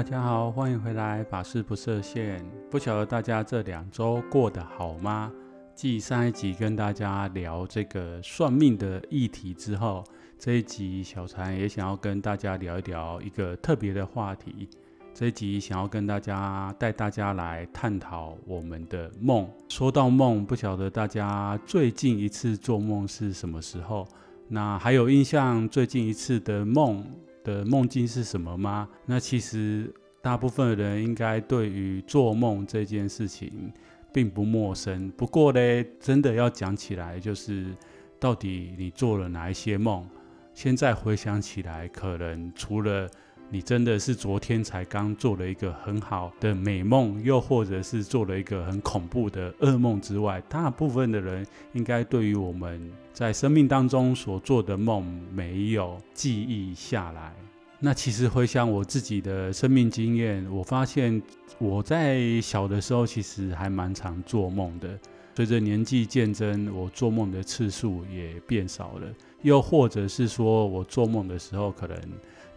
大家好，欢迎回来，法事不设限。不晓得大家这两周过得好吗？继上一集跟大家聊这个算命的议题之后，这一集小禅也想要跟大家聊一聊一个特别的话题。这一集想要跟大家带大家来探讨我们的梦。说到梦，不晓得大家最近一次做梦是什么时候？那还有印象最近一次的梦的梦境是什么吗？那其实大部分的人应该对于做梦这件事情并不陌生。不过呢，真的要讲起来，就是到底你做了哪一些梦？现在回想起来，可能除了你真的是昨天才刚做了一个很好的美梦，又或者是做了一个很恐怖的噩梦之外，大部分的人应该对于我们在生命当中所做的梦没有记忆下来。那其实回想我自己的生命经验，我发现我在小的时候其实还蛮常做梦的。随着年纪渐增，我做梦的次数也变少了。又或者是说我做梦的时候，可能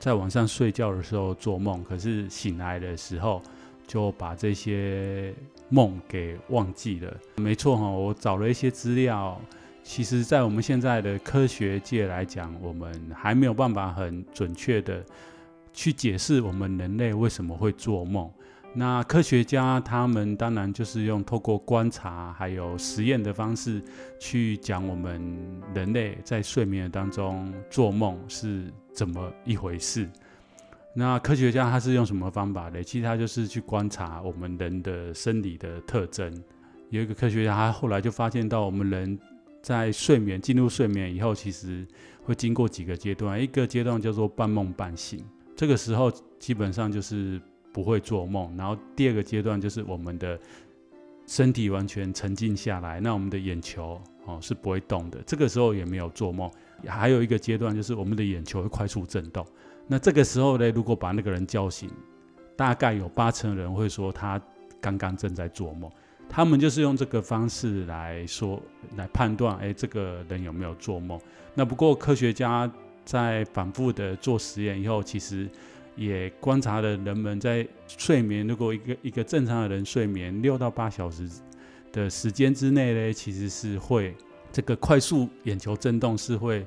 在晚上睡觉的时候做梦，可是醒来的时候就把这些梦给忘记了。没错哈，我找了一些资料，其实在我们现在的科学界来讲，我们还没有办法很准确的去解释我们人类为什么会做梦。那科学家他们当然就是用透过观察还有实验的方式去讲我们人类在睡眠当中做梦是怎么一回事。那科学家他是用什么方法呢？其实他就是去观察我们人的生理的特征。有一个科学家他后来就发现到我们人在睡眠进入睡眠以后，其实会经过几个阶段，一个阶段叫做半梦半醒，这个时候基本上就是。不会做梦，然后第二个阶段就是我们的身体完全沉静下来，那我们的眼球哦是不会动的，这个时候也没有做梦。还有一个阶段就是我们的眼球会快速震动，那这个时候呢，如果把那个人叫醒，大概有八成人会说他刚刚正在做梦。他们就是用这个方式来说来判断，哎，这个人有没有做梦？那不过科学家在反复的做实验以后，其实。也观察了人们在睡眠，如果一个一个正常的人睡眠六到八小时的时间之内呢，其实是会这个快速眼球震动是会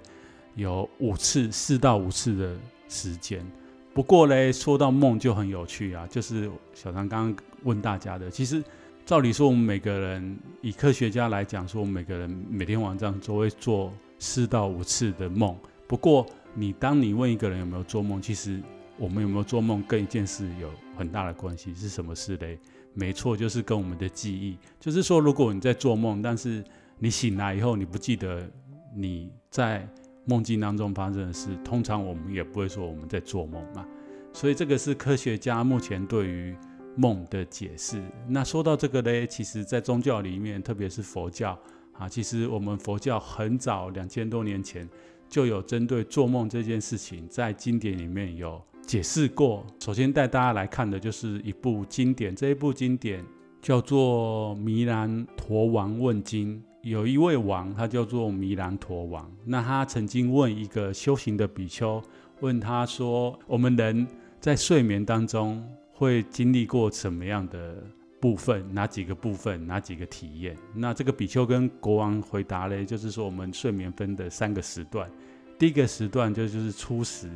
有五次四到五次的时间。不过呢，说到梦就很有趣啊，就是小张刚刚问大家的，其实照理说我们每个人以科学家来讲说，我们每个人每天晚上都会做四到五次的梦。不过你当你问一个人有没有做梦，其实我们有没有做梦，跟一件事有很大的关系，是什么事嘞？没错，就是跟我们的记忆。就是说，如果你在做梦，但是你醒来以后你不记得你在梦境当中发生的事，通常我们也不会说我们在做梦嘛。所以这个是科学家目前对于梦的解释。那说到这个嘞，其实在宗教里面，特别是佛教啊，其实我们佛教很早两千多年前就有针对做梦这件事情，在经典里面有。解释过，首先带大家来看的就是一部经典，这一部经典叫做《弥兰陀王问经》。有一位王，他叫做弥兰陀王。那他曾经问一个修行的比丘，问他说：“我们人在睡眠当中会经历过什么样的部分？哪几个部分？哪几个体验？”那这个比丘跟国王回答嘞，就是说我们睡眠分的三个时段，第一个时段就就是初时。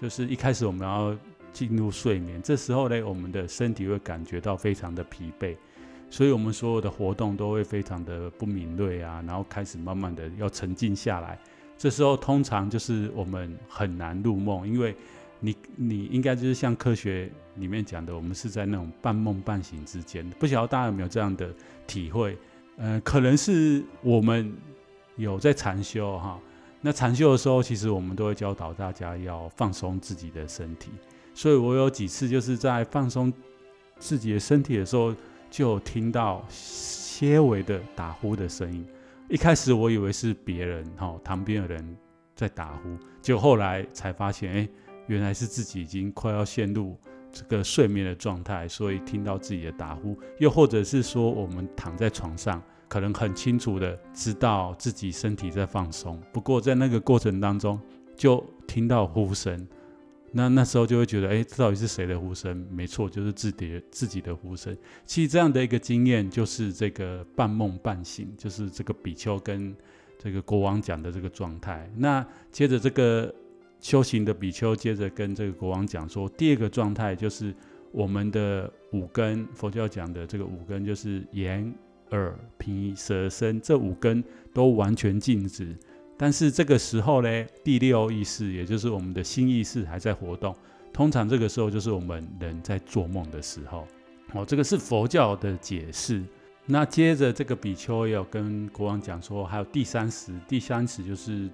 就是一开始我们要进入睡眠，这时候呢，我们的身体会感觉到非常的疲惫，所以我们所有的活动都会非常的不敏锐啊，然后开始慢慢的要沉静下来。这时候通常就是我们很难入梦，因为你你应该就是像科学里面讲的，我们是在那种半梦半醒之间。不晓得大家有没有这样的体会？呃，可能是我们有在禅修哈。那禅修的时候，其实我们都会教导大家要放松自己的身体。所以我有几次就是在放松自己的身体的时候，就听到些微的打呼的声音。一开始我以为是别人哈，旁边的人在打呼，结果后来才发现，哎，原来是自己已经快要陷入这个睡眠的状态，所以听到自己的打呼。又或者是说，我们躺在床上。可能很清楚的知道自己身体在放松，不过在那个过程当中就听到呼声，那那时候就会觉得，哎，这到底是谁的呼声？没错，就是自己自己的呼声。其实这样的一个经验就是这个半梦半醒，就是这个比丘跟这个国王讲的这个状态。那接着这个修行的比丘接着跟这个国王讲说，第二个状态就是我们的五根，佛教讲的这个五根就是眼。耳、鼻、舌、身这五根都完全静止，但是这个时候呢，第六意识，也就是我们的心意识还在活动。通常这个时候就是我们人在做梦的时候。哦，这个是佛教的解释。那接着这个比丘也有跟国王讲说，还有第三识，第三识就是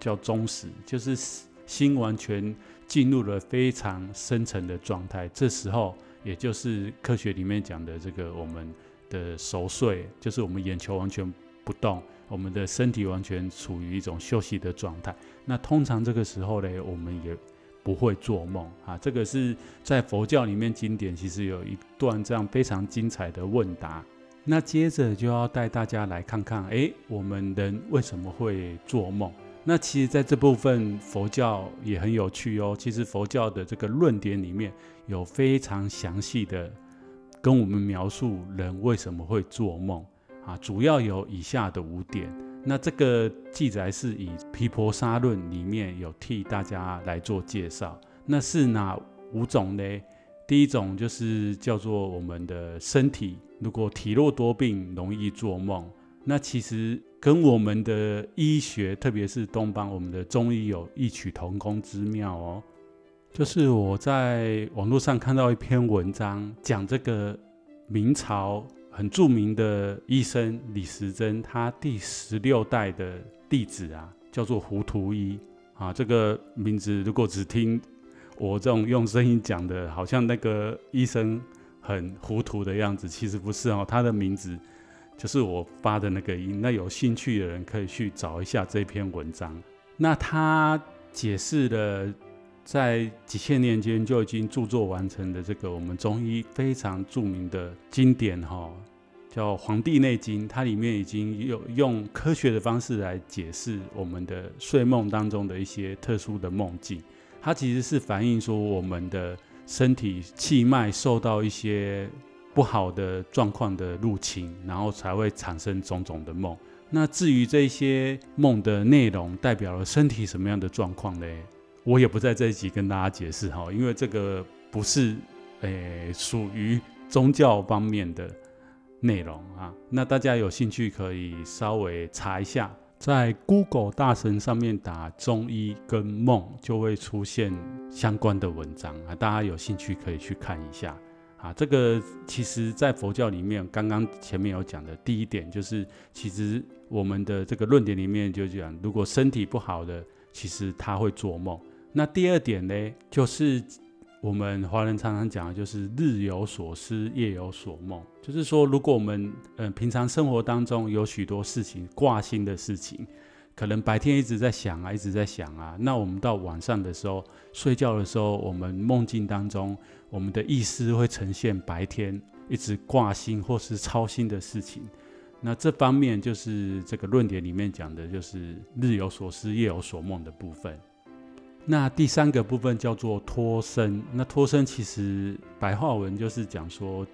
叫中识，就是心完全进入了非常深层的状态。这时候，也就是科学里面讲的这个我们。的熟睡就是我们眼球完全不动，我们的身体完全处于一种休息的状态。那通常这个时候呢，我们也不会做梦啊。这个是在佛教里面经典，其实有一段这样非常精彩的问答。那接着就要带大家来看看，哎，我们人为什么会做梦？那其实在这部分佛教也很有趣哦。其实佛教的这个论点里面有非常详细的。跟我们描述人为什么会做梦啊，主要有以下的五点。那这个记载是以《毗婆沙论》里面有替大家来做介绍。那是哪五种呢？第一种就是叫做我们的身体，如果体弱多病，容易做梦。那其实跟我们的医学，特别是东方我们的中医有异曲同工之妙哦。就是我在网络上看到一篇文章，讲这个明朝很著名的医生李时珍，他第十六代的弟子啊，叫做糊涂医啊。这个名字如果只听我这种用声音讲的，好像那个医生很糊涂的样子，其实不是哦。他的名字就是我发的那个音。那有兴趣的人可以去找一下这篇文章。那他解释了。在几千年间就已经著作完成的这个我们中医非常著名的经典哈，叫《黄帝内经》，它里面已经有用科学的方式来解释我们的睡梦当中的一些特殊的梦境。它其实是反映说我们的身体气脉受到一些不好的状况的入侵，然后才会产生种种的梦。那至于这些梦的内容代表了身体什么样的状况呢？我也不在这一集跟大家解释哈，因为这个不是诶属于宗教方面的内容啊。那大家有兴趣可以稍微查一下，在 Google 大神上面打中医跟梦，就会出现相关的文章啊。大家有兴趣可以去看一下啊。这个其实在佛教里面，刚刚前面有讲的第一点就是，其实我们的这个论点里面就讲，如果身体不好的，其实他会做梦。那第二点呢，就是我们华人常常讲的，就是日有所思，夜有所梦。就是说，如果我们嗯、呃、平常生活当中有许多事情挂心的事情，可能白天一直在想啊，一直在想啊，那我们到晚上的时候睡觉的时候，我们梦境当中，我们的意识会呈现白天一直挂心或是操心的事情。那这方面就是这个论点里面讲的，就是日有所思，夜有所梦的部分。那第三个部分叫做脱生。那脱生其实白话文就是讲说，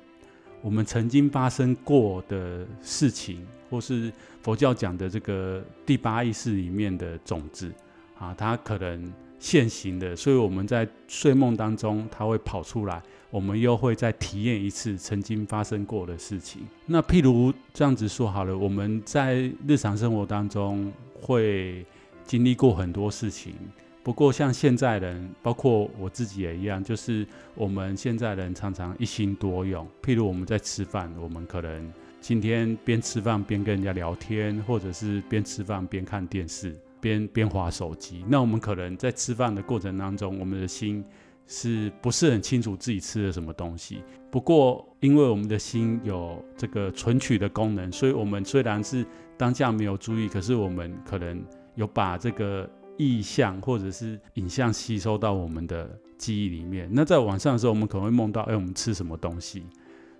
我们曾经发生过的事情，或是佛教讲的这个第八意识里面的种子啊，它可能现行的，所以我们在睡梦当中，它会跑出来，我们又会再体验一次曾经发生过的事情。那譬如这样子说好了，我们在日常生活当中会经历过很多事情。不过，像现在人，包括我自己也一样，就是我们现在人常常一心多用。譬如我们在吃饭，我们可能今天边吃饭边跟人家聊天，或者是边吃饭边看电视。边边滑手机。那我们可能在吃饭的过程当中，我们的心是不是很清楚自己吃了什么东西？不过，因为我们的心有这个存取的功能，所以我们虽然是当下没有注意，可是我们可能有把这个意象或者是影像吸收到我们的记忆里面。那在晚上的时候，我们可能会梦到，哎，我们吃什么东西？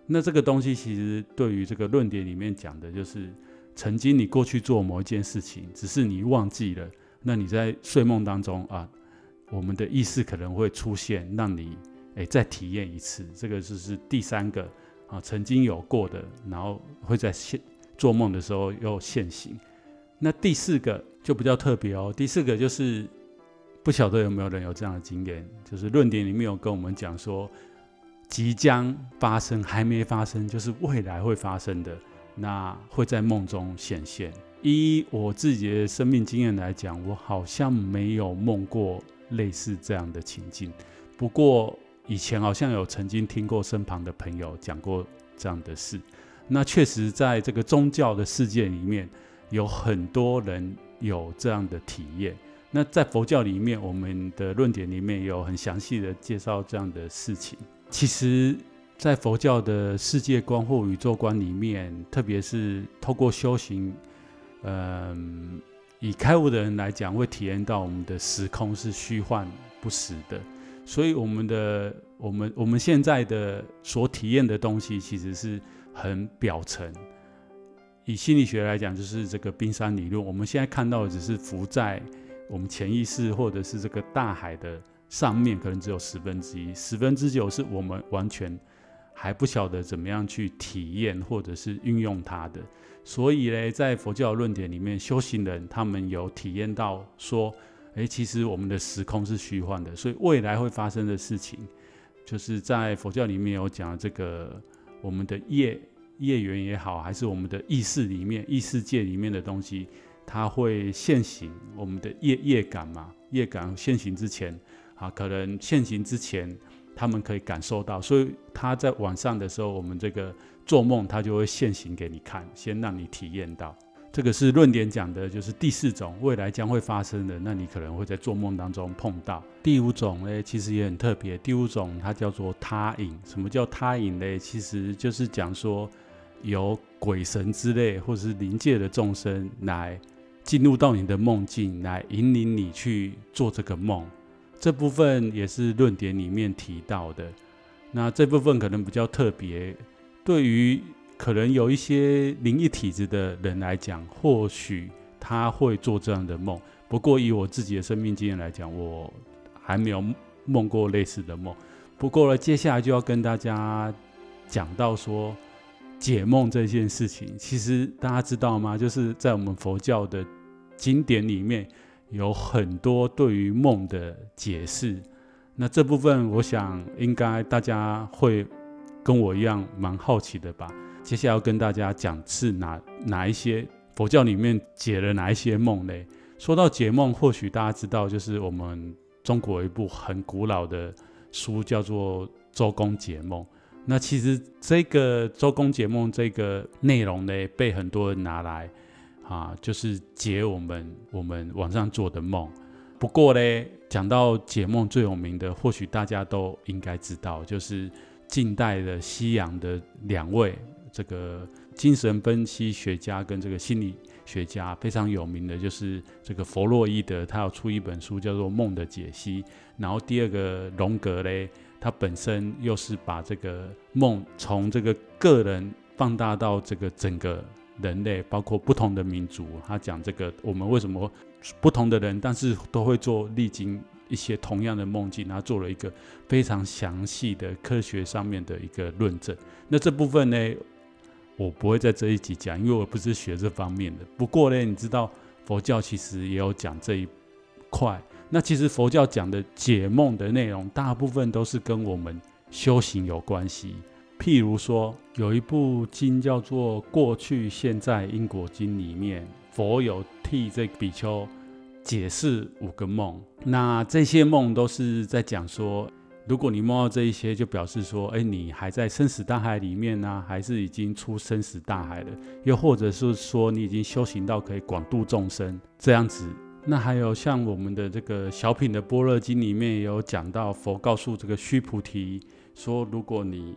那这个东西其实对于这个论点里面讲的就是，曾经你过去做某一件事情，只是你忘记了。那你在睡梦当中啊，我们的意识可能会出现，让你诶再体验一次。这个就是第三个啊，曾经有过的，然后会在现做梦的时候又现形。那第四个就比较特别哦。第四个就是不晓得有没有人有这样的经验，就是论点里面有跟我们讲说。即将发生，还没发生，就是未来会发生的，那会在梦中显现。依我自己的生命经验来讲，我好像没有梦过类似这样的情境。不过以前好像有曾经听过身旁的朋友讲过这样的事。那确实在这个宗教的世界里面，有很多人有这样的体验。那在佛教里面，我们的论点里面有很详细的介绍这样的事情。其实，在佛教的世界观或宇宙观里面，特别是透过修行，嗯，以开悟的人来讲，会体验到我们的时空是虚幻不实的。所以，我们的我们我们现在的所体验的东西，其实是很表层。以心理学来讲，就是这个冰山理论。我们现在看到的只是浮在我们潜意识或者是这个大海的。上面可能只有十分之一，十分之九是我们完全还不晓得怎么样去体验或者是运用它的。所以呢，在佛教论点里面，修行人他们有体验到说，诶，其实我们的时空是虚幻的，所以未来会发生的事情，就是在佛教里面有讲这个我们的业业缘也好，还是我们的意识里面意识界里面的东西，它会现行我们的业业感嘛，业感现行之前。啊，可能现行之前，他们可以感受到，所以他在晚上的时候，我们这个做梦，他就会现行给你看，先让你体验到。这个是论点讲的，就是第四种未来将会发生的，那你可能会在做梦当中碰到。第五种呢，其实也很特别，第五种它叫做他影。什么叫他影呢？其实就是讲说，由鬼神之类或者是灵界的众生来进入到你的梦境，来引领你去做这个梦。这部分也是论点里面提到的，那这部分可能比较特别，对于可能有一些灵异体质的人来讲，或许他会做这样的梦。不过以我自己的生命经验来讲，我还没有梦过类似的梦。不过呢，接下来就要跟大家讲到说解梦这件事情，其实大家知道吗？就是在我们佛教的经典里面。有很多对于梦的解释，那这部分我想应该大家会跟我一样蛮好奇的吧。接下来要跟大家讲是哪哪一些佛教里面解了哪一些梦呢？说到解梦，或许大家知道，就是我们中国一部很古老的书叫做《周公解梦》。那其实这个《周公解梦》这个内容呢，被很多人拿来。啊，就是解我们我们晚上做的梦。不过呢，讲到解梦最有名的，或许大家都应该知道，就是近代的西洋的两位这个精神分析学家跟这个心理学家非常有名的，就是这个弗洛伊德，他要出一本书叫做《梦的解析》。然后第二个荣格嘞，他本身又是把这个梦从这个个人放大到这个整个。人类包括不同的民族，他讲这个我们为什么不同的人，但是都会做历经一些同样的梦境，他做了一个非常详细的科学上面的一个论证。那这部分呢，我不会在这一集讲，因为我不是学这方面的。不过呢，你知道佛教其实也有讲这一块。那其实佛教讲的解梦的内容，大部分都是跟我们修行有关系。譬如说，有一部经叫做《过去现在因果经》里面，佛有替这比丘解释五个梦。那这些梦都是在讲说，如果你梦到这一些，就表示说，哎，你还在生死大海里面呢，还是已经出生死大海了？又或者是说，你已经修行到可以广度众生这样子。那还有像我们的这个小品的《般若经》里面也有讲到，佛告诉这个须菩提说，如果你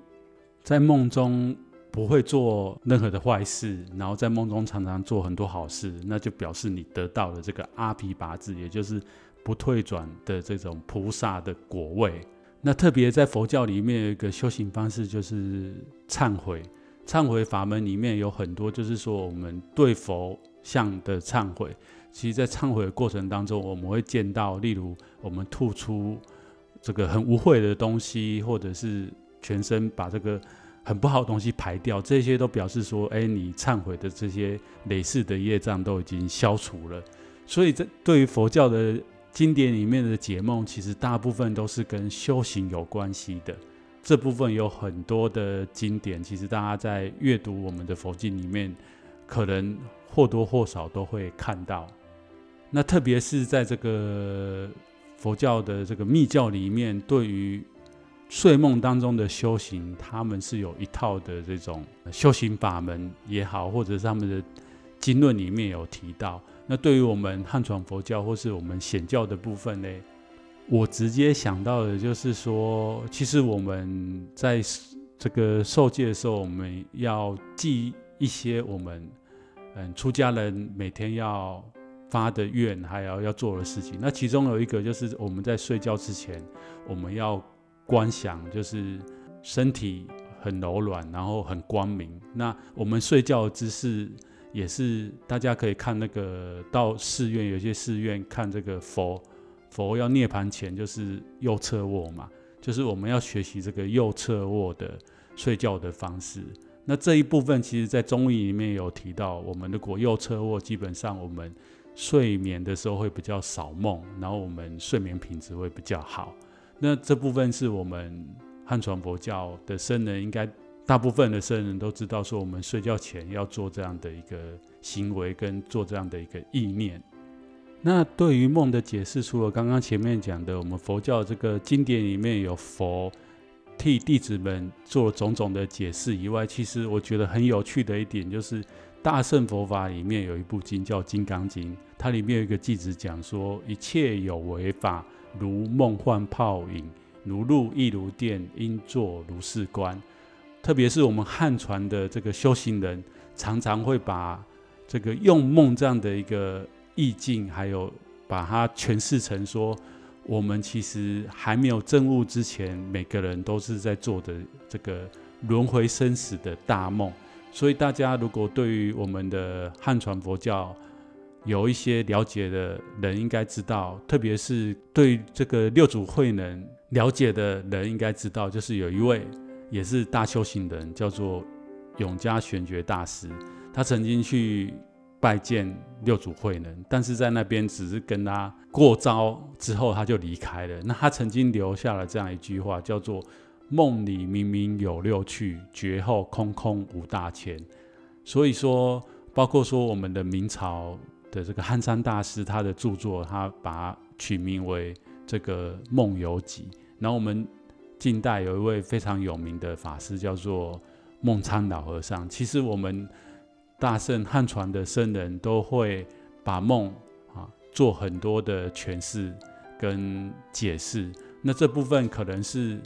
在梦中不会做任何的坏事，然后在梦中常常做很多好事，那就表示你得到了这个阿毗跋致，也就是不退转的这种菩萨的果位。那特别在佛教里面有一个修行方式，就是忏悔。忏悔法门里面有很多，就是说我们对佛像的忏悔。其实，在忏悔的过程当中，我们会见到，例如我们吐出这个很污秽的东西，或者是全身把这个很不好的东西排掉，这些都表示说，哎，你忏悔的这些累世的业障都已经消除了。所以，这对于佛教的经典里面的解梦，其实大部分都是跟修行有关系的。这部分有很多的经典，其实大家在阅读我们的佛经里面，可能或多或少都会看到。那特别是在这个佛教的这个密教里面，对于睡梦当中的修行，他们是有一套的这种修行法门也好，或者是他们的经论里面有提到。那对于我们汉传佛教或是我们显教的部分呢，我直接想到的就是说，其实我们在这个受戒的时候，我们要记一些我们嗯出家人每天要。发的愿，还要要做的事情。那其中有一个就是我们在睡觉之前，我们要观想，就是身体很柔软，然后很光明。那我们睡觉的姿势也是，大家可以看那个到寺院，有些寺院看这个佛佛要涅槃前，就是右侧卧嘛，就是我们要学习这个右侧卧的睡觉的方式。那这一部分其实在中医里面有提到，我们如果右侧卧，基本上我们。睡眠的时候会比较少梦，然后我们睡眠品质会比较好。那这部分是我们汉传佛教的僧人，应该大部分的僧人都知道，说我们睡觉前要做这样的一个行为，跟做这样的一个意念。那对于梦的解释，除了刚刚前面讲的，我们佛教这个经典里面有佛替弟子们做种种的解释以外，其实我觉得很有趣的一点就是。大乘佛法里面有一部经叫《金刚经》，它里面有一个句子讲说：一切有为法，如梦幻泡影，如露亦如电，应作如是观。特别是我们汉传的这个修行人，常常会把这个用梦这样的一个意境，还有把它诠释成说，我们其实还没有证悟之前，每个人都是在做的这个轮回生死的大梦。所以大家如果对于我们的汉传佛教有一些了解的人，应该知道，特别是对这个六祖慧能了解的人，应该知道，就是有一位也是大修行人，叫做永嘉玄觉大师。他曾经去拜见六祖慧能，但是在那边只是跟他过招之后，他就离开了。那他曾经留下了这样一句话，叫做。梦里明明有六趣，觉后空空无大千。所以说，包括说我们的明朝的这个汉山大师，他的著作，他把它取名为这个《梦游集》。然后我们近代有一位非常有名的法师，叫做梦参老和尚。其实我们大圣汉传的僧人都会把梦啊做很多的诠释跟解释。那这部分可能是。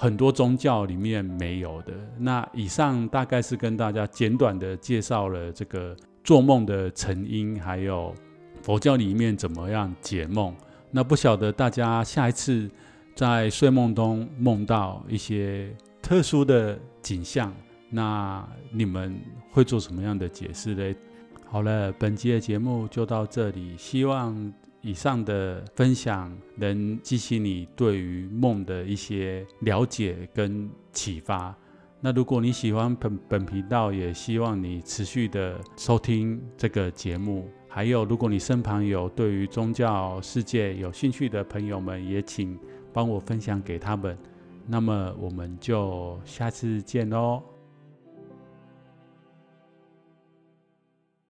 很多宗教里面没有的。那以上大概是跟大家简短的介绍了这个做梦的成因，还有佛教里面怎么样解梦。那不晓得大家下一次在睡梦中梦到一些特殊的景象，那你们会做什么样的解释呢？好了，本集的节目就到这里，希望。以上的分享能激起你对于梦的一些了解跟启发。那如果你喜欢本本频道，也希望你持续的收听这个节目。还有，如果你身旁有对于宗教世界有兴趣的朋友们，也请帮我分享给他们。那么，我们就下次见喽。